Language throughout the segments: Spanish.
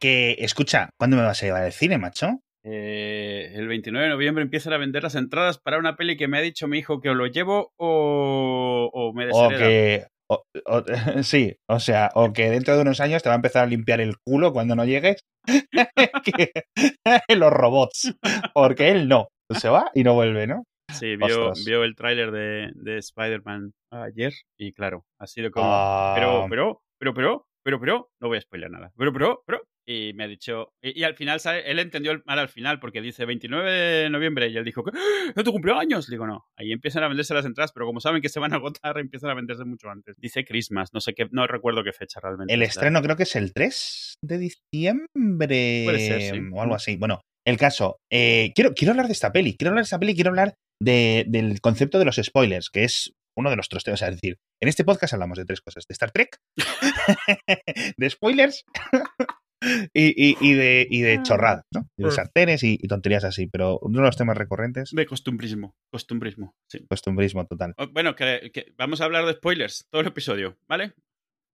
Que, escucha, ¿cuándo me vas a llevar al cine, macho? Eh, el 29 de noviembre empiezan a vender las entradas para una peli que me ha dicho mi hijo que o lo llevo o, o me O deshereda. que. o- o- sí, o sea, o que dentro de unos años te va a empezar a limpiar el culo cuando no llegues. Que- los robots. Porque él no. Se va y no vuelve, ¿no? Sí, vio el tráiler de, de Spider-Man ayer y claro, ha sido como, Ah, pero, pero, pero, pero, pero, pero, no voy a spoiler nada, pero, pero, pero, y me ha dicho, y, y al final, ¿sabe? él entendió el mal al final porque dice 29 de noviembre y él dijo, ¡Ah! ¿es tu cumpleaños? Digo, no, ahí empiezan a venderse las entradas, pero como saben que se van a agotar, empiezan a venderse mucho antes. Dice Christmas, no sé qué, no recuerdo qué fecha realmente. El estreno creo que es el 3 de diciembre Puede ser, sí. o algo así. Bueno, el caso, eh, quiero, quiero hablar de esta peli, quiero hablar de esta peli, quiero hablar de- del concepto de los spoilers, que es uno de. O sea, es decir, en este podcast hablamos de tres cosas: de Star Trek, de spoilers y, y- y de, y de chorradas, ¿no? Y de Mm. sartenes y, y tonterías así. Pero uno de los temas recurrentes, De costumbrismo, costumbrismo, sí. costumbrismo total. O- Bueno, que, que vamos a hablar de spoilers todo el episodio, ¿vale?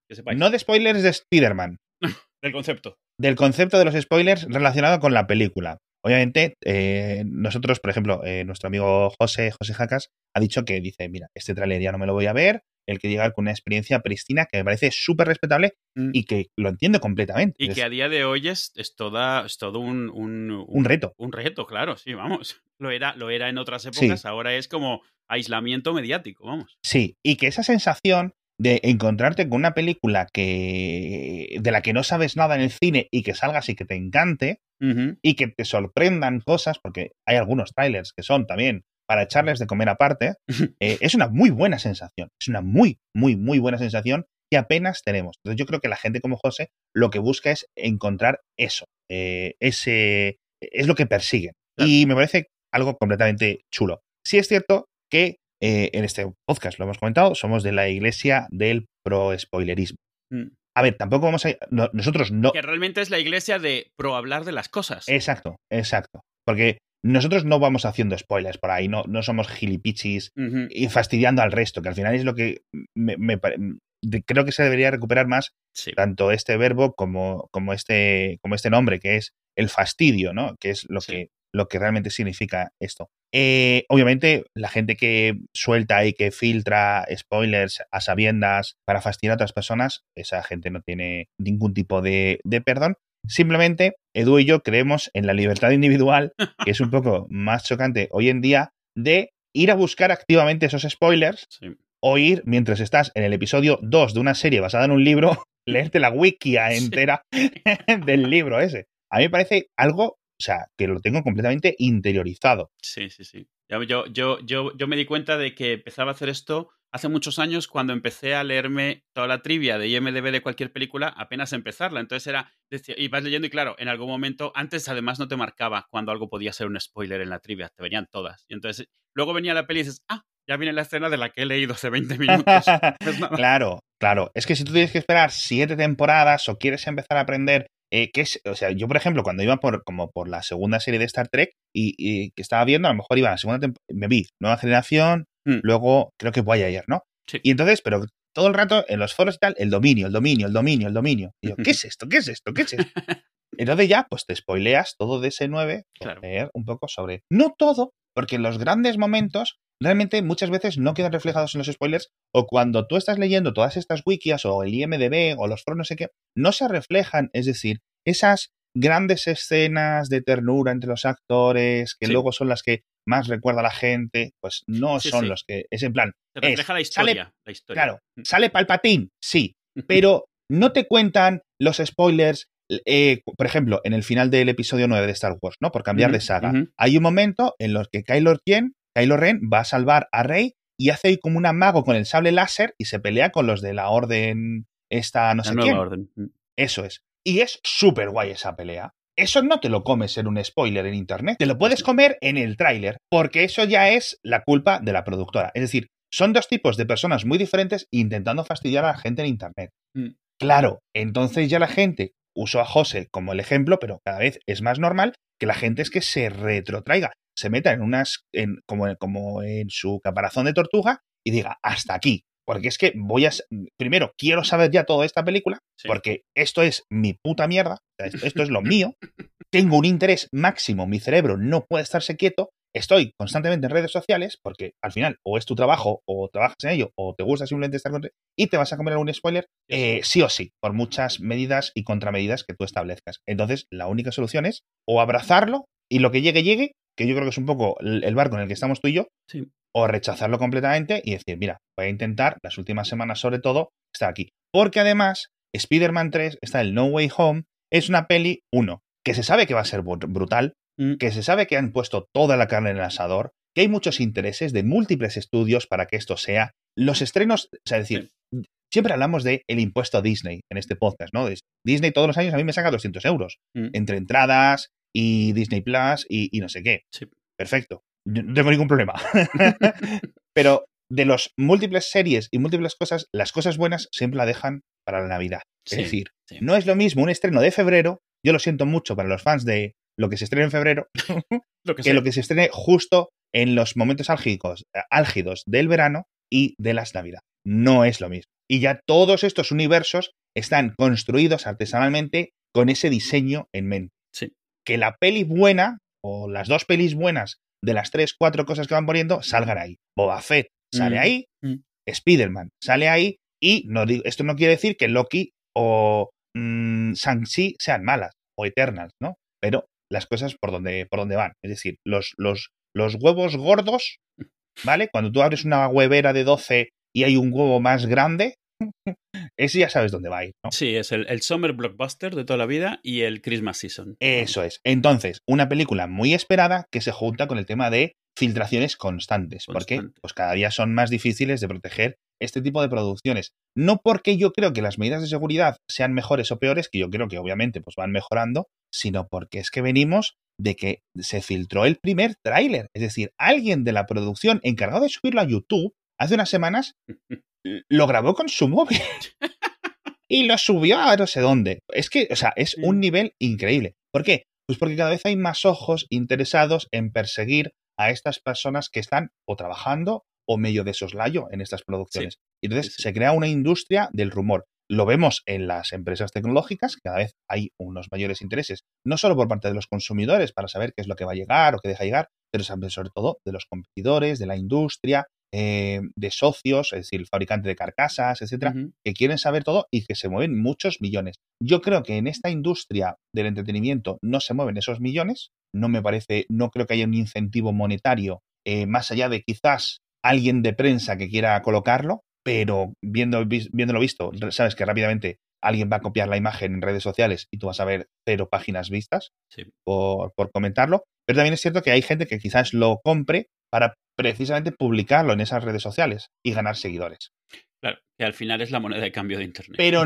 Que sepáis. No de spoilers de Spider-Man, Del concepto. del concepto de los spoilers relacionado con la película. Obviamente, eh, nosotros, por ejemplo, eh, nuestro amigo José, José Jacas, ha dicho que dice, mira, este tráiler ya no me lo voy a ver, el que llega con una experiencia prístina que me parece súper respetable Mm. y que lo entiendo completamente. Y Es que a día de hoy es, es, toda, es todo un, un, un reto. un reto, claro, sí, vamos. Lo era, lo era en otras épocas, ahora es como aislamiento mediático, vamos. Sí, y que esa sensación de encontrarte con una película que de la que no sabes nada en el cine y que salgas y que te encante y que te sorprendan cosas, porque hay algunos trailers que son también para echarles de comer aparte, eh, es una muy buena sensación. Es una muy, muy, muy buena sensación que apenas tenemos. Entonces yo creo que la gente como José lo que busca es encontrar eso. eh, ese es lo que persiguen. Claro. Y me parece algo completamente chulo. Sí es cierto que eh, en este podcast, lo hemos comentado, somos de la iglesia del pro-spoilerismo. Mm. A ver, tampoco vamos a... no- nosotros no... Que realmente es la iglesia de pro hablar de las cosas. Exacto, exacto. Porque nosotros no vamos haciendo spoilers por ahí, no, no somos gilipichis y fastidiando al resto, que al final es lo que me, creo que se debería recuperar más Sí. tanto este verbo como, como, este, como este nombre, que es el fastidio, ¿no? Que es lo, Sí. que, lo que realmente significa esto. Eh, obviamente, la gente que suelta y que filtra spoilers a sabiendas para fastidiar a otras personas, esa gente no tiene ningún tipo de, de perdón. Simplemente, Edu y yo creemos en la libertad individual, que es un poco más chocante hoy en día, de ir a buscar activamente esos spoilers Sí. o ir, mientras estás en el episodio 2 de una serie basada en un libro, leerte la wikia Sí. entera del libro ese. A mí me parece algo, o sea, que lo tengo completamente interiorizado. Sí, sí, sí. Yo, yo, yo, yo me di cuenta de que empezaba a hacer esto hace muchos años cuando empecé a leerme toda la trivia de IMDB de cualquier película apenas empezarla. Entonces era, y vas leyendo y claro, en algún momento, antes además no te marcaba cuando algo podía ser un spoiler en la trivia, te venían todas. Y entonces luego venía la peli y dices, ah, ya viene la escena de la que he leído hace 20 minutos. Pues claro, claro. Es que si tú tienes que esperar siete temporadas o quieres empezar a aprender, eh, que es, o sea, yo por ejemplo, cuando iba por como por la segunda serie de Star Trek y, y que estaba viendo, a lo mejor iba a la segunda temporada, me vi Nueva Generación, Mm. luego creo que Voyager, ¿no? Sí. Y entonces, pero todo el rato en los foros y tal, el dominio, el dominio, el dominio, el dominio. Y yo, ¿qué es esto? ¿Qué es esto? ¿Qué es esto? Entonces ya, pues te spoileas todo de ese 9 por Claro. leer un poco sobre. No todo, porque los grandes momentos realmente muchas veces no quedan reflejados en los spoilers, o cuando tú estás leyendo todas estas wikias, o el IMDB, o los foros, no sé qué, no se reflejan. Es decir, esas grandes escenas de ternura entre los actores, que Sí. luego son las que más recuerda a la gente, pues no Sí, son sí. los que. Es en plan, es, refleja la sale- historia. la historia. claro, sale Palpatín, sí, pero no te cuentan los spoilers. eh, por ejemplo, en el final del episodio 9 de Star Wars, ¿no? Por cambiar de saga. Hay un momento en los que Kylo Ren, Kylo Ren va a salvar a Rey y hace ahí como un amago con el sable láser y se pelea con los de la orden esta no La sé nueva quién. orden. Mm. Eso es. Y es súper guay esa pelea. Eso no te lo comes en un spoiler en internet. Te lo puedes comer en el tráiler, porque eso ya es la culpa de la productora. Es decir, son dos tipos de personas muy diferentes intentando fastidiar a la gente en internet. Mm. Claro, entonces ya la gente usó a José como el ejemplo, pero cada vez es más normal que la gente es que se retrotraiga, se meta en unas, en, como, como en su caparazón de tortuga y diga, hasta aquí. porque es que voy a... Primero, quiero saber ya toda esta película, porque esto es mi puta mierda, esto, es lo mío, tengo un interés máximo, mi cerebro no puede estarse quieto, estoy constantemente en redes sociales, porque al final o es tu trabajo, o trabajas en ello, o te gusta simplemente estar con... y te vas a comer algún spoiler, eh, sí o sí, por muchas medidas y contramedidas que tú establezcas. Entonces, la única solución es o abrazarlo y lo que llegue, llegue, que yo creo que es un poco el barco en el que estamos tú y yo, o rechazarlo completamente y decir, mira, voy a intentar las últimas semanas sobre todo estar aquí. Porque además, Spider-Man 3 está el No Way Home, es una peli, uno, que se sabe que va a ser brutal, mm. que se sabe que han puesto toda la carne en el asador, que hay muchos intereses de múltiples estudios para que esto sea. Los estrenos, o sea, decir, siempre hablamos de el impuesto a Disney en este podcast, ¿no? Disney todos los años a mí me saca 200 euros mm. entre entradas y Disney Plus y, y no sé qué. Sí. Perfecto no tengo ningún problema. Pero de los múltiples series y múltiples cosas, las cosas buenas siempre la dejan para la Navidad. es decir, no es lo mismo un estreno de febrero, yo lo siento mucho para los fans de lo que se estrena en febrero, que, lo que se estrene justo en los momentos álgidos, álgidos del verano y de las Navidad. No es lo mismo. Y ya todos estos universos están construidos artesanalmente con ese diseño en mente. Que la peli buena, o las dos pelis buenas de las tres, cuatro cosas que van poniendo salgan ahí. Boba Fett sale mm, ahí, mm. Spider-Man sale ahí, y no, esto no quiere decir que Loki o mmm, Shang-Chi sean malas o Eternals, ¿no? Pero las cosas por donde, por donde van. Es decir, los, los, los huevos gordos, ¿vale? Cuando tú abres una huevera de 12 y hay un huevo más grande, ese ya sabes dónde va a ir, ¿no? Sí, es el, Summer Blockbuster de toda la vida y el Christmas Season. Eso es. Entonces, una película muy esperada que se junta con el tema de filtraciones constantes, porque pues cada día son más difíciles de proteger este tipo de producciones. No porque yo creo que las medidas de seguridad sean mejores o peores, que yo creo que obviamente pues van mejorando, sino porque es que venimos de que se filtró el primer tráiler. Es decir, alguien de la producción encargado de subirlo a YouTube hace unas semanas lo grabó con su móvil. y lo subió a no sé dónde. Es que, o sea, es un nivel increíble. ¿Por qué? Pues porque cada vez hay más ojos interesados en perseguir a estas personas que están o trabajando o medio de soslayo en estas producciones. Y entonces se crea una industria del rumor. Lo vemos en las empresas tecnológicas, cada vez hay unos mayores intereses, no solo por parte de los consumidores para saber qué es lo que va a llegar o qué deja llegar, pero sobre todo de los competidores, de la industria, eh, de socios, es decir, el fabricante de carcasas, etcétera, que quieren saber todo y que se mueven muchos millones. Yo creo que en esta industria del entretenimiento no se mueven esos millones. No me parece, no creo que haya un incentivo monetario eh, más allá de quizás alguien de prensa que quiera colocarlo, pero viendo, viéndolo visto, sabes que rápidamente alguien va a copiar la imagen en redes sociales y tú vas a ver cero páginas vistas por, por, comentarlo. Pero también es cierto que hay gente que quizás lo compre para precisamente publicarlo en esas redes sociales y ganar seguidores. Claro, que al final es la moneda de cambio de Internet. Pero,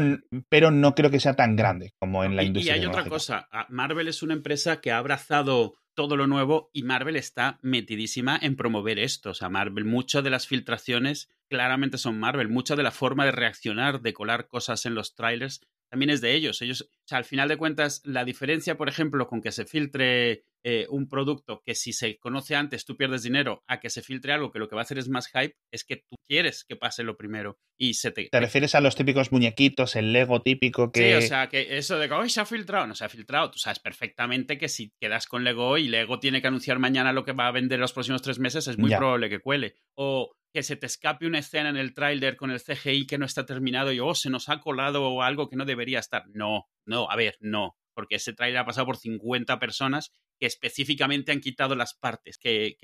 pero no creo que sea tan grande como en la industria. Y hay otra cosa, Marvel es una empresa que ha abrazado todo lo nuevo y Marvel está metidísima en promover esto. O sea, Marvel, muchas de las filtraciones claramente son Marvel, mucha de la forma de reaccionar, de colar cosas en los trailers, también es de ellos. Ellos, o sea, al final de cuentas, la diferencia, por ejemplo, con que se filtre eh, un producto que si se conoce antes tú pierdes dinero a que se filtre algo que lo que va a hacer es más hype, es que tú quieres que pase lo primero y se te... ¿Te refieres a los típicos muñequitos, el Lego típico que... Sí, o sea, que eso de que hoy se ha filtrado, no se ha filtrado, tú sabes perfectamente que si quedas con Lego y Lego tiene que anunciar mañana lo que va a vender los próximos tres meses, es muy probable que cuele. O que se te escape una escena en el tráiler con el CGI que no está terminado y, oh, se nos ha colado algo que no debería estar. No, no, a ver, no porque ese tráiler ha pasado por 50 personas que específicamente han quitado las partes que,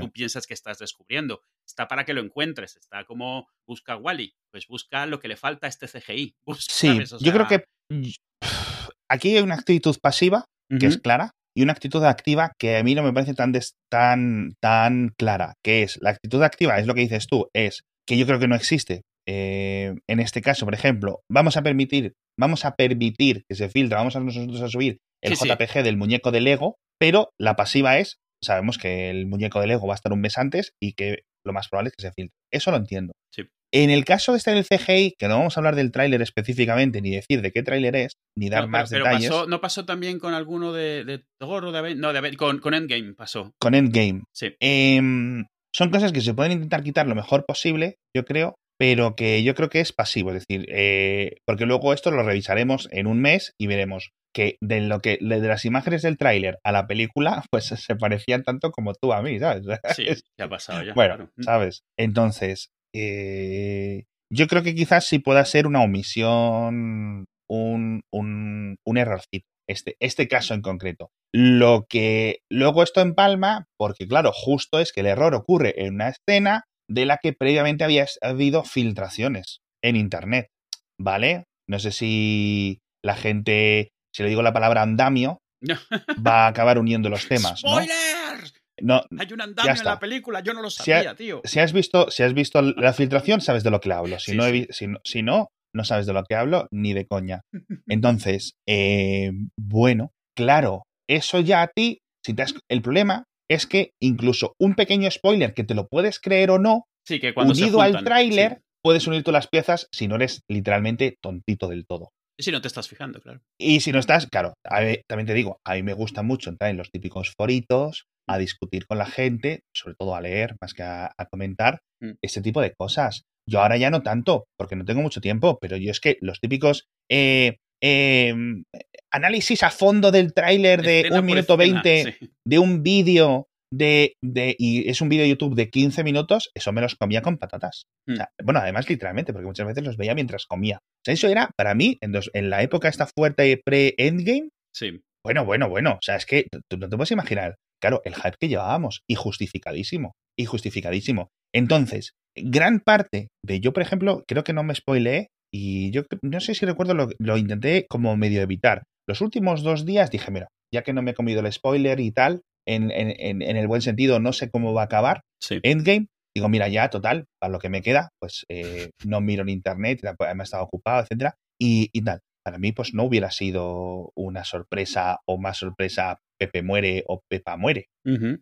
tú piensas que estás descubriendo. Está para que lo encuentres, está como busca Wally, pues busca lo que le falta a este CGI. sí, yo creo que aquí hay una actitud pasiva, que es clara, y una actitud activa que a mí no me parece tan, tan, tan clara, que es la actitud activa, es lo que dices tú, es que yo creo que no existe. Eh, en este caso, por ejemplo, vamos a permitir, vamos a permitir que se filtre, vamos a nosotros a subir el JPG del muñeco de Lego, pero la pasiva es, sabemos que el muñeco de Lego va a estar un mes antes y que lo más probable es que se filtre. Eso lo entiendo. En el caso de estar en el CGI, que no vamos a hablar del tráiler específicamente, ni decir de qué tráiler es, ni dar más detalles. ¿No pasó también con alguno de, de Thor o de No, de con, con, Endgame pasó. Con Endgame. Sí. Em, son cosas que se pueden intentar quitar lo mejor posible, yo creo, pero que yo creo que es pasivo, es decir, eh, porque luego esto lo revisaremos en un mes y veremos que de lo que de las imágenes del tráiler a la película, pues se parecían tanto como tú a mí, ¿sabes? Sí, ya ha pasado ya. Bueno, ¿sabes? Entonces, eh, yo creo que quizás sí pueda ser una omisión, un, un, un errorcito, este, este caso en concreto. Lo que luego esto empalma, porque claro, justo es que el error ocurre en una escena de la que previamente había habido filtraciones en Internet, ¿vale? No sé si la gente, si le digo la palabra andamio, va a acabar uniendo los temas. ¡Spoilers! No, Hay un andamio en la película, yo no lo sabía, tío. Si has, visto, si has visto la filtración, sabes de lo que hablo. Si, no, si, no, no, sabes de lo que hablo, ni de coña. Entonces, eh, bueno, claro, eso ya a ti, si te has, el problema es que incluso un pequeño spoiler que te lo puedes creer o no, sí, que cuando unido al tráiler, puedes unir todas las piezas si no eres literalmente tontito del todo. Y si no te estás fijando, claro. Y si no estás, claro, también te digo, a mí me gusta mucho entrar en los típicos foritos, a discutir con la gente, sobre todo a leer más que a, comentar, mm. este tipo de cosas. Yo ahora ya no tanto, porque no tengo mucho tiempo, pero yo es que los típicos eh, em, análisis a fondo del tráiler de un minuto veinte de un vídeo de, de, y es un vídeo de YouTube de 15 minutos, eso me los comía con patatas. Mm. bueno, además literalmente, porque muchas veces los veía mientras comía. O sea, eso era, para mí, en, en la época esta fuerte pre-endgame, sí. bueno, bueno, bueno, o sea, es que tú no te puedes imaginar, claro, el hype que llevábamos, y justificadísimo, y justificadísimo. Entonces, gran parte de yo, por ejemplo, creo que no me spoileé, y yo no sé si recuerdo, lo, lo intenté como medio evitar. Los últimos dos días dije, mira, ya que no me he comido el spoiler y tal, en, en, en el buen sentido, no sé cómo va a acabar. Endgame, digo, mira, ya, total, para lo que me queda, pues eh, no miro en internet, me he estado ocupado, etcétera, y, y, tal. Para mí, pues no hubiera sido una sorpresa o más sorpresa Pepe muere o Pepa muere,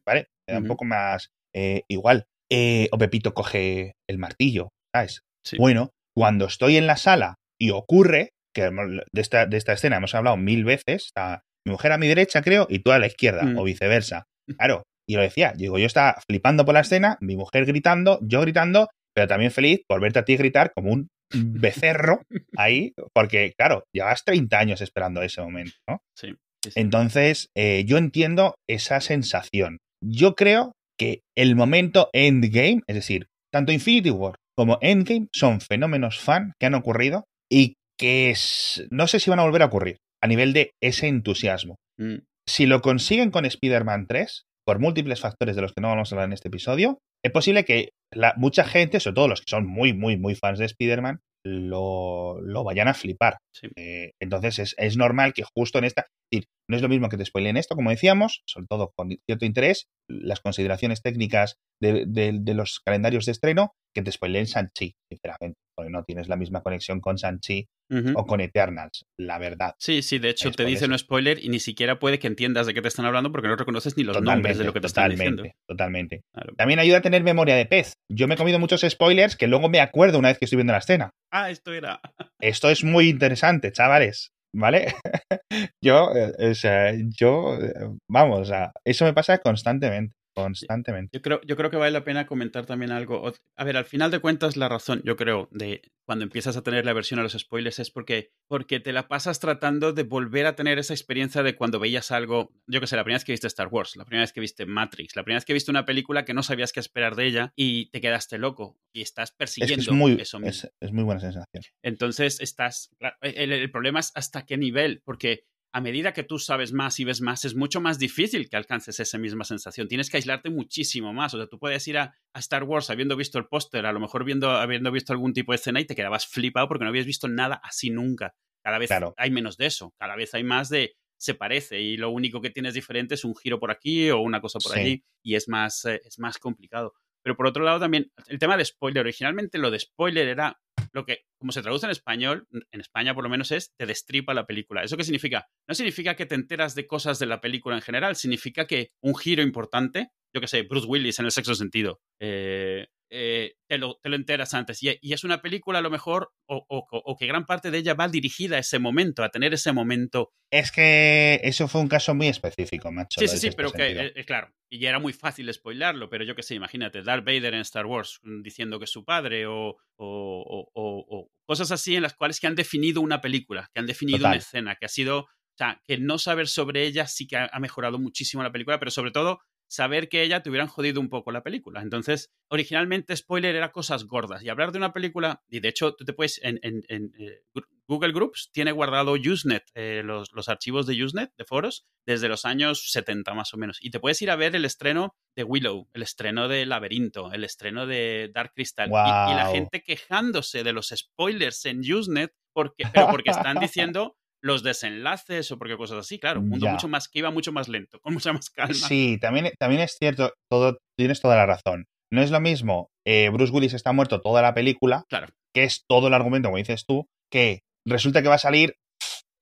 ¿vale? Era un poco más eh, igual. Eh, o Pepito coge el martillo, ¿sabes? Bueno, cuando estoy en la sala y ocurre, que de esta, de esta escena hemos hablado mil veces, está mi mujer a mi derecha, creo, y tú a la izquierda, mm. o viceversa. Claro, y lo decía, digo, yo estaba flipando por la escena, mi mujer gritando, yo gritando, pero también feliz por verte a ti gritar como un becerro ahí, porque claro, llevas 30 años esperando ese momento, ¿no? Sí. Entonces, eh, yo entiendo esa sensación. Yo creo que el momento Endgame, es decir, tanto Infinity War como Endgame son fenómenos fan que han ocurrido y que no sé si van a volver a ocurrir a nivel de ese entusiasmo. Mm. Si lo consiguen con Spider-Man 3, por múltiples factores de los que no vamos a hablar en este episodio, es posible que la, mucha gente, sobre todo los que son muy, muy, muy fans de Spider-Man, lo, lo, vayan a flipar. Eh, entonces es, es, normal que justo en esta... No es lo mismo que te spoilen esto, como decíamos, sobre todo con cierto interés, las consideraciones técnicas de, de, los calendarios de estreno, que te spoilen Sanchi, sinceramente, porque no tienes la misma conexión con Sanchi o con Eternals, la verdad. Sí, sí, de hecho te dice no spoiler y ni siquiera puede que entiendas de qué te están hablando porque no reconoces ni los nombres de lo que te están diciendo. Totalmente, También ayuda a tener memoria de pez. Yo me he comido muchos spoilers que luego me acuerdo una vez que estoy viendo la escena. Ah, esto era. Esto es muy interesante, chavales. ¿Vale? yo, eh, o sea, yo, eh, vamos, o sea, eso me pasa constantemente constantemente. Yo creo, yo creo que vale la pena comentar también algo. A ver, al final de cuentas, la razón, yo creo, de cuando empiezas a tener la versión a los spoilers es porque, porque te la pasas tratando de volver a tener esa experiencia de cuando veías algo, yo que sé, la primera vez que viste Star Wars, la primera vez que viste Matrix, la primera vez que viste una película que no sabías qué esperar de ella y te quedaste loco y estás persiguiendo es, muy, eso Es, muy buena sensación. Entonces, estás. El, el problema es hasta qué nivel, porque a medida que tú sabes más y ves más, es mucho más difícil que alcances esa misma sensación. Tienes que aislarte muchísimo más. O sea, tú puedes ir a, Star Wars habiendo visto el póster, a lo mejor viendo, habiendo visto algún tipo de escena y te quedabas flipado porque no habías visto nada así nunca. Cada vez hay menos de eso. Cada vez hay más de se parece y lo único que tienes diferente es un giro por aquí o una cosa por allí y es más, eh, es más complicado. Pero por otro lado también, el tema de spoiler, originalmente lo de spoiler era lo que, como se traduce en español, en España por lo menos es, te destripa la película. ¿Eso qué significa? No significa que te enteras de cosas de la película en general, significa que un giro importante, yo que sé, Bruce Willis en el sexo sentido, eh, eh, te, lo, te, lo, enteras antes. Y, y, es una película a lo mejor, o, o, o, que gran parte de ella va dirigida a ese momento, a tener ese momento. Es que eso fue un caso muy específico, macho. Sí, sí, sí, pero que, eh, claro, y ya era muy fácil spoilarlo, pero yo qué sé, imagínate, Darth Vader en Star Wars mm, diciendo que es su padre, o, o cosas así en las cuales que han definido una película, que han definido Total. una escena, que ha sido, o sea, que no saber sobre ella sí que ha, ha mejorado muchísimo la película, pero sobre todo saber que ella te hubieran jodido un poco la película. Entonces, originalmente spoiler era cosas gordas. Y hablar de una película, y de hecho tú te puedes, en, en, en eh, Google Groups tiene guardado Usenet, eh, los, los, archivos de Usenet, de foros, desde los años 70 más o menos. Y te puedes ir a ver el estreno de Willow, el estreno de Laberinto, el estreno de Dark Crystal. Wow. Y, y, la gente quejándose de los spoilers en Usenet, porque, pero porque están diciendo los desenlaces o porque cosas así, claro, un mundo Ya. mucho más que iba mucho más lento, con mucha más calma. Sí, también, también es cierto, todo, tienes toda la razón. No es lo mismo, eh, Bruce Willis está muerto toda la película, Claro, que es todo el argumento, como dices tú, que resulta que va a salir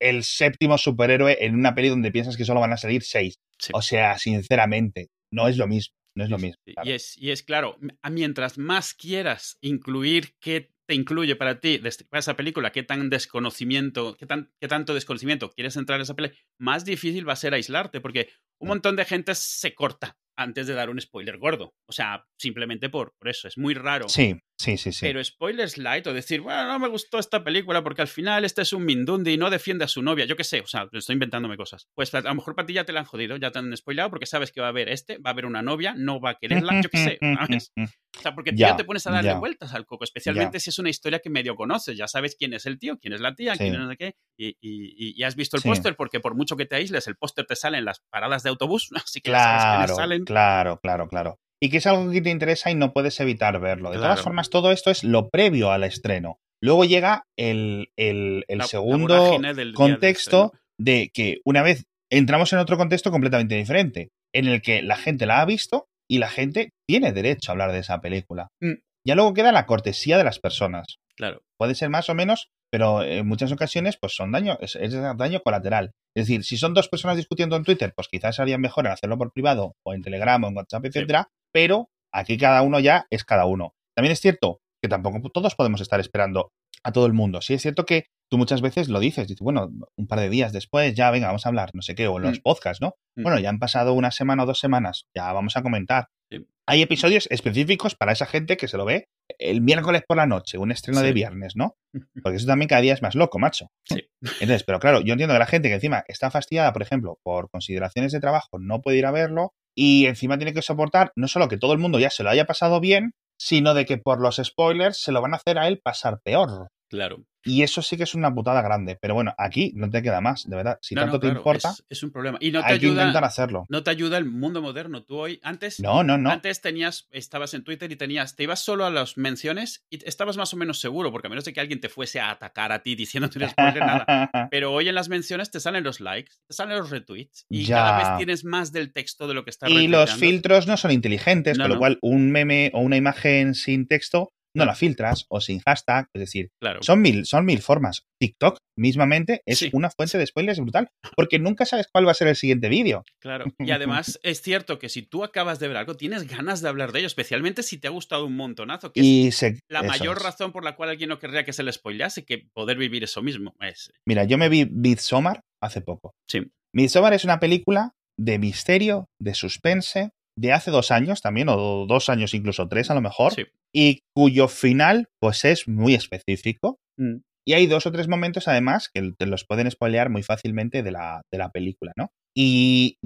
el séptimo superhéroe en una peli donde piensas que solo van a salir seis. sí. O sea, sinceramente, no es lo mismo. No es lo mismo. Y- claro. Y, es, y es claro, mientras más quieras incluir qué te incluye para ti destripar esa película, qué tan desconocimiento, qué, tan, qué tanto desconocimiento quieres entrar en esa película, más difícil va a ser aislarte, porque un montón de gente se corta antes de dar un spoiler gordo. O sea, simplemente por, por eso. Es muy raro. Sí, sí, sí, sí. Pero spoilers light o decir, bueno, no me gustó esta película porque al final este es un Mindundi y no defiende a su novia. Yo qué sé, o sea, estoy inventándome cosas. Pues a lo mejor para ti ya te la han jodido, ya te han spoilado porque sabes que va a haber este, va a haber una novia, no va a quererla, yo qué sé, ¿sabes? O sea, porque tú Ya, te pones a darle ya. vueltas al coco, especialmente si es una historia que medio conoces, ya sabes quién es el tío, quién es la tía, Sí. quién es no sé qué, y, y- y- has visto el Sí. póster porque por mucho que te aísles, el póster te sale en las paradas de autobús, así que ya sabes quiénes Claro, salen. claro, claro, claro. Y que es algo que te interesa y no puedes evitar verlo. De todas Claro. formas, todo esto es lo previo al estreno. Luego llega el, el- el La- segundo del del contexto de que una vez entramos en otro contexto completamente diferente, en el que la gente la ha visto y la gente tiene derecho a hablar de esa película. Mm. Ya luego queda la cortesía de las personas. Claro, Puede ser más o menos, pero en muchas ocasiones pues son daño, es, es daño colateral. Es decir, si son dos personas discutiendo en Twitter, pues quizás haría mejor en hacerlo por privado o en Telegram o en WhatsApp, etcétera, pero aquí cada uno ya es cada uno. También es cierto que tampoco todos podemos estar esperando a todo el mundo. Sí es cierto que tú muchas veces lo dices, dices, bueno, un par de días después ya, venga, vamos a hablar, no sé qué, o en los Mm. podcasts, ¿no? Mm. Bueno, ya han pasado una semana o dos semanas, ya vamos a comentar. Sí. Hay episodios específicos para esa gente que se lo ve el miércoles por la noche, un estreno Sí. de viernes, ¿no? Porque eso también cada día es más loco, macho. Sí. Entonces, pero claro, yo entiendo que la gente que encima está fastidiada, por ejemplo, por consideraciones de trabajo, no puede ir a verlo y encima tiene que soportar no solo que todo el mundo ya se lo haya pasado bien, sino de que por los spoilers se lo van a hacer a él pasar peor. Claro. Y eso sí que es una putada grande. Pero bueno, aquí no te queda más, de verdad. Si No, tanto no, te importa, Es, es un problema. Y no te hay que ayuda. intentar hacerlo. No te ayuda el mundo moderno. Tú hoy, antes, No, no, no. antes tenías, estabas en Twitter y tenías, te ibas solo a las menciones y estabas más o menos seguro, porque a menos de que alguien te fuese a atacar a ti diciéndote spoiler, nada. Pero hoy en las menciones te salen los likes, te salen los retweets y Ya. cada vez tienes más del texto de lo que está y los filtros no son inteligentes, No, con lo no. cual un meme o una imagen sin texto no la filtras o sin hashtag. Es decir, Claro. son mil, son mil formas. TikTok mismamente es Sí. una fuente de spoilers brutal, porque nunca sabes cuál va a ser el siguiente vídeo. Claro. Y además es cierto que si tú acabas de ver algo, tienes ganas de hablar de ello, especialmente si te ha gustado un montonazo, que es Y se, la eso mayor es. razón por la cual alguien no querría que se le spoilease, que poder vivir eso mismo. Es, Mira, yo me vi Midsommar hace poco. sí, Midsommar es una película de misterio, de suspense, de hace dos años también, o dos años, incluso tres a lo mejor, sí. y cuyo final, pues es muy específico. Mm. Y hay dos o tres momentos, además, que te los pueden spoilear muy fácilmente de la, de la película, ¿no? Y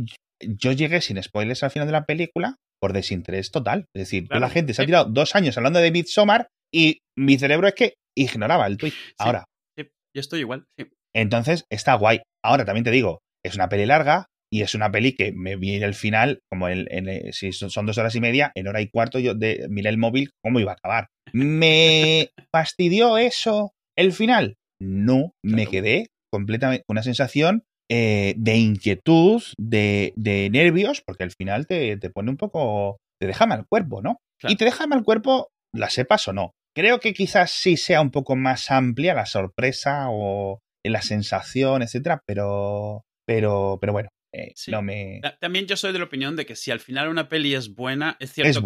yo llegué sin spoilers al final de la película por desinterés total. Es decir, Claro. la gente se ha tirado dos años hablando de Midsommar y mi cerebro es que ignoraba el tweet. Ahora, Sí, yo estoy igual. Entonces está guay. Ahora también te digo, es una peli larga y es una peli que me vi el final, como en, en- eh, si son dos horas y media, en hora y cuarto yo de, miré el móvil cómo iba a acabar. ¿Me fastidió eso el final? No, me quedé completamente una sensación eh, de inquietud, de, de nervios, porque al final te, te pone un poco, te deja mal cuerpo, ¿no? Claro. Y te deja mal cuerpo, la sepas o no. Creo que quizás sí sea un poco más amplia la sorpresa o la sensación, etcétera, pero, pero, pero bueno, eh, Sí. no me. Ta- También yo soy de la opinión de que si al final una peli es buena, es cierto Es que.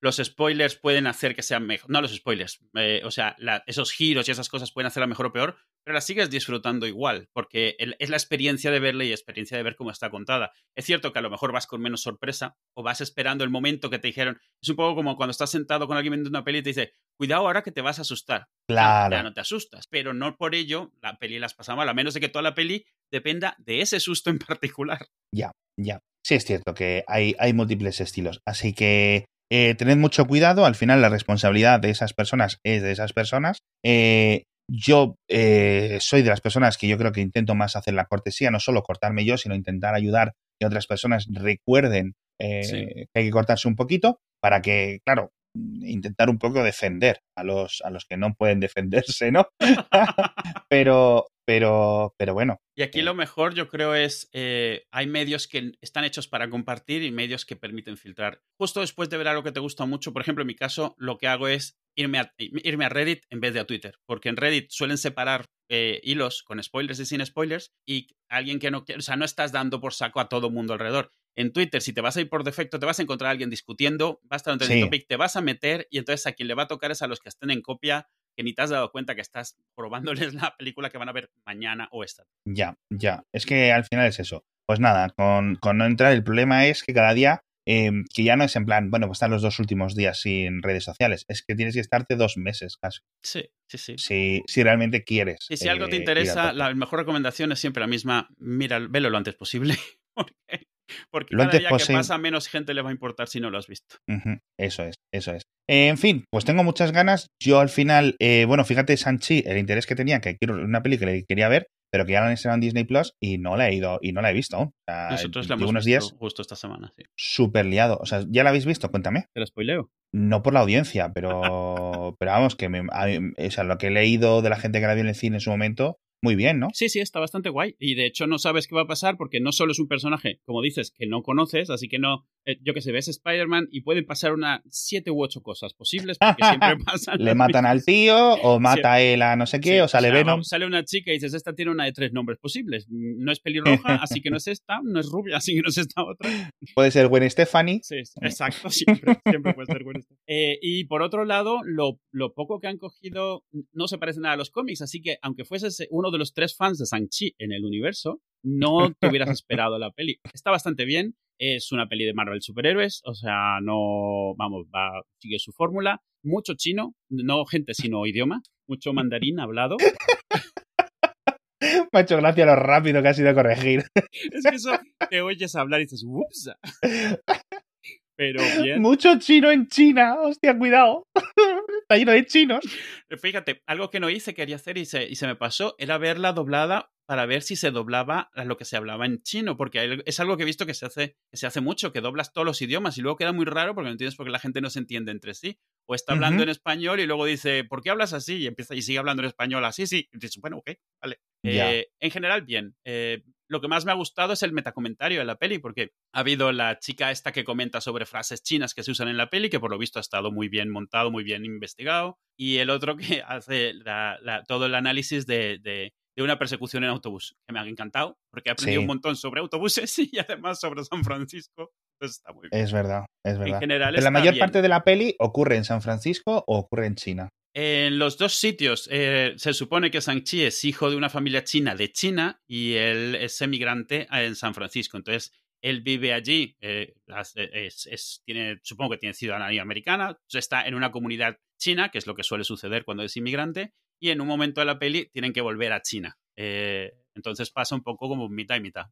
Los spoilers pueden hacer que sean mejor. No los spoilers, eh, o sea, esos giros y esas cosas pueden hacerla mejor o peor, pero la sigues disfrutando igual, porque es la experiencia de verla y experiencia de ver cómo está contada. Es cierto que a lo mejor vas con menos sorpresa o vas esperando el momento que te dijeron. Es un poco como cuando estás sentado con alguien viendo una peli y te dice, cuidado ahora que te vas a asustar. Claro. Ya no te asustas, pero no por ello la peli las pasa mal, a menos de que toda la peli dependa de ese susto en particular. Ya, ya. Sí, es cierto que hay, hay múltiples estilos. Así que eh, tened mucho cuidado. Al final, la responsabilidad de esas personas es de esas personas. Eh, yo eh, soy de las personas que yo creo que intento más hacer la cortesía, no solo cortarme yo, sino intentar ayudar que otras personas recuerden que hay que cortarse un poquito para que, claro, intentar un poco defender a los, a los que no pueden defenderse, ¿no? pero, pero, pero bueno. Y aquí lo mejor yo creo es, eh, hay medios que están hechos para compartir y medios que permiten filtrar. Justo después de ver algo que te gusta mucho, por ejemplo, en mi caso, lo que hago es irme a, irme a Reddit en vez de a Twitter, porque en Reddit suelen separar eh, hilos con spoilers y sin spoilers y alguien que no quiere, o sea, no estás dando por saco a todo mundo alrededor. En Twitter, si te vas a ir por defecto, te vas a encontrar a alguien discutiendo, va a estar en topic, te vas a meter y entonces a quien le va a tocar es a los que estén en copia que ni te has dado cuenta que estás probándoles la película que van a ver mañana o esta. Ya, ya. Es que al final es eso. Pues nada, con, con no entrar, el problema es que cada día Em, que ya no es en plan, bueno, pues están los dos últimos días sin redes sociales, es que tienes que estarte dos meses casi. Sí, sí, sí. Si, si realmente quieres. Y si algo te eh, interesa, la mejor recomendación es siempre la misma, mira, velo lo antes posible. porque cada día que pasa menos gente le va a importar si no lo has visto. Eso es, eso es. en fin, pues tengo muchas ganas. Yo al final, eh, bueno, fíjate, Sanchi, el interés que tenía, que quiero una película que quería ver, pero que ya la han estrenado en Disney Plus y no la he ido y no la he visto aún. Nosotros la hemos unos días justo esta semana, sí. Súper liado. O sea, ¿ya la habéis visto? Cuéntame. Te la spoileo. No por la audiencia, pero, pero vamos, que me, o sea, lo que he leído de la gente que la vio en el cine en su momento, muy bien, ¿no? Sí, sí, está bastante guay. Y de hecho no sabes qué va a pasar porque no solo es un personaje, como dices, que no conoces, así que no, eh, yo que sé, ves Spider-Man y pueden pasar unas siete u ocho cosas posibles porque siempre pasan. Le matan al tío o mata a él a no sé qué o sale Venom. Sale una chica y dices, esta tiene una de tres nombres posibles. No es pelirroja, así que no es esta, no es rubia, así que no es esta otra. Puede ser Gwen Stephanie. Sí, exacto, siempre, siempre puede ser Gwen Stephanie. Eh, y por otro lado, lo, lo poco que han cogido no se parece nada a los cómics, así que aunque fuese uno de los tres fans de Shang-Chi en el universo, no te hubieras esperado la peli. Está bastante bien. Es una peli de Marvel superhéroes, o sea, no, vamos, va, sigue su fórmula. Mucho chino, no gente, sino idioma. Mucho mandarín hablado. Me ha hecho gracia lo rápido que ha sido corregir. Es que eso te oyes hablar y dices, ups. Pero bien. Mucho chino en China, hostia, cuidado. Está lleno de chinos. Fíjate, algo que no hice, quería hacer y se, y se me pasó, era verla doblada para ver si se doblaba a lo que se hablaba en chino, porque es algo que he visto que se hace, que se hace mucho, que doblas todos los idiomas y luego queda muy raro porque no entiendes porque la gente no se entiende entre sí. O está hablando en español y luego dice, ¿por qué hablas así? Y empieza y sigue hablando en español así, sí. Y dices, bueno, ok, vale. Eh, en general, bien. Eh, lo que más me ha gustado es el metacomentario de la peli, porque ha habido la chica esta que comenta sobre frases chinas que se usan en la peli, que por lo visto ha estado muy bien montado, muy bien investigado, y el otro que hace todo el análisis de, de una persecución en autobús, que me ha encantado, porque he aprendido un montón sobre autobuses y además sobre San Francisco. Entonces está muy bien. Es verdad, es verdad. En general la mayor parte de la peli ocurre en San Francisco o ocurre en China. En los dos sitios eh, se supone que Shang-Chi es hijo de una familia china de China y él es emigrante en San Francisco. Entonces, él vive allí, eh, es, tiene, supongo que tiene ciudadanía americana, está en una comunidad china, que es lo que suele suceder cuando es inmigrante, y en un momento de la peli tienen que volver a China. Eh, entonces pasa un poco como mitad y mitad.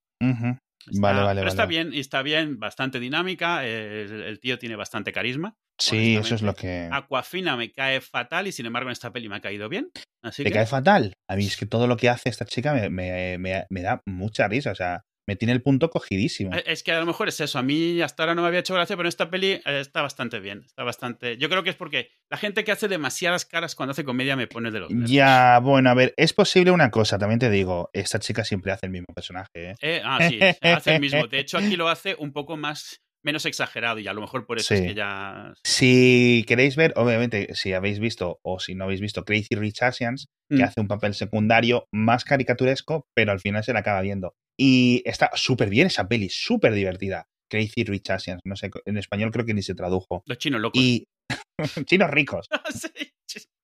Vale, vale. Pero está bien, y está bien, bastante dinámica. el, tío tiene bastante carisma. Sí, eso es lo que. Aquafina me cae fatal y sin embargo en esta peli me ha caído bien. Así ¿Te cae fatal? A mí es que todo lo que hace esta chica me, me da mucha risa. O sea, me tiene el punto cogidísimo. Eh, es que a lo mejor es eso. A mí hasta ahora no me había hecho gracia, pero en esta peli eh, está bastante bien. Está bastante. Yo creo que es porque la gente que hace demasiadas caras cuando hace comedia me pone de los. Ya, bueno, a ver, es posible una cosa, también te digo. Esta chica siempre hace el mismo personaje. ¿eh? eh ah, sí, hace el mismo. De hecho, aquí lo hace un poco más menos exagerado y a lo mejor por eso es que ya... Si queréis ver, obviamente, si habéis visto o si no habéis visto Crazy Rich Asians, que mm. hace un papel secundario más caricaturesco, pero al final se la acaba viendo. Y está súper bien esa peli, súper divertida. Crazy Rich Asians, no sé, en español creo que ni se tradujo. Los chinos locos. Y chinos ricos. sí.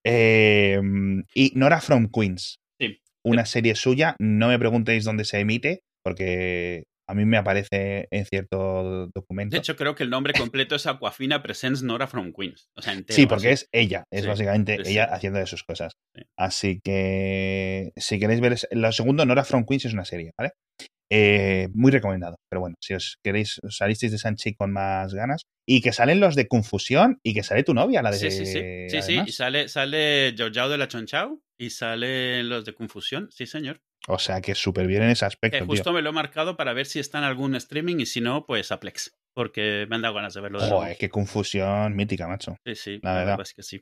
Eh, y Nora from Queens. Sí. Una serie suya, no me preguntéis dónde se emite, porque a mí me aparece en cierto documento. De hecho, creo que el nombre completo es Aquafina Presents Nora from Queens. O sea, entero, sí, porque así. es ella, es Sí, básicamente sí. ella haciendo de sus cosas. Sí. Así que si queréis ver, lo segundo, Nora from Queens es una serie, ¿vale? Eh, muy recomendado. Pero bueno, si os queréis, salisteis de Sanchi con más ganas. Y que salen los de Confusión y que sale tu novia, la de. Sí, sí, sí. Sí, sí. Y sale, sale Georgiao de la Chonchao y salen los de Confusión. Sí, señor. O sea que súper bien en ese aspecto. Que tío. justo me lo he marcado para ver si está en algún streaming y si no, pues a Plex. Porque me han dado ganas de verlo de. Joder, qué confusión mítica, macho. Sí, sí, la la, verdad. es que sí.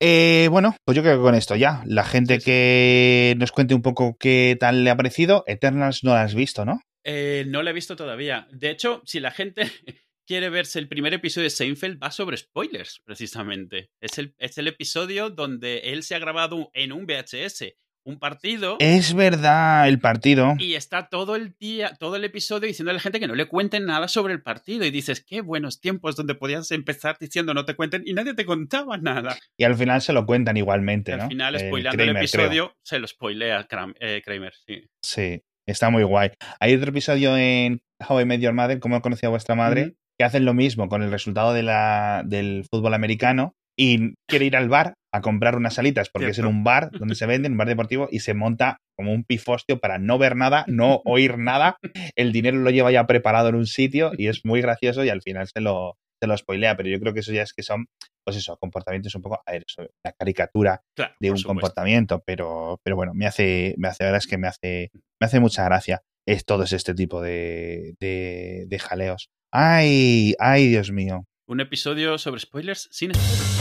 Eh, bueno, pues yo creo que con esto ya. La gente Sí, sí. que nos cuente un poco qué tal le ha parecido. Eternals no la has visto, ¿no? Eh, no lo he visto todavía. De hecho, si la gente quiere verse el primer episodio de Seinfeld, va sobre spoilers, precisamente. Es el, es el episodio donde él se ha grabado en un VHS un partido Es verdad, el partido. y está todo el día, todo el episodio diciendo a la gente que no le cuenten nada sobre el partido. Y dices, qué buenos tiempos donde podías empezar diciendo no te cuenten y nadie te contaba nada. Y al final se lo cuentan Y igualmente, ¿no? al final, spoileando el, Kramer, episodio, se lo spoilea Kram- eh, Kramer. Sí. Sí, está muy guay. Hay otro episodio en How I Met Your Mother, cómo conocí a vuestra madre, que hacen lo mismo con el resultado de la, del fútbol americano y quiere ir al bar a comprar unas salitas porque es en un bar donde se venden, un bar deportivo, y se monta como un pifostio para no ver nada, no oír nada. El dinero lo lleva ya preparado en un sitio y es muy gracioso y al final se lo, se lo spoilea. Pero yo creo que eso ya es que son, pues eso, comportamientos un poco, a ver, la caricatura Claro, de un supuesto. comportamiento, pero, pero bueno, me hace, me hace, la verdad es que me hace, me hace mucha gracia es todo este tipo de, de, de jaleos. ¡Ay! ¡Ay, Dios mío! Un episodio sobre spoilers sin spoilers.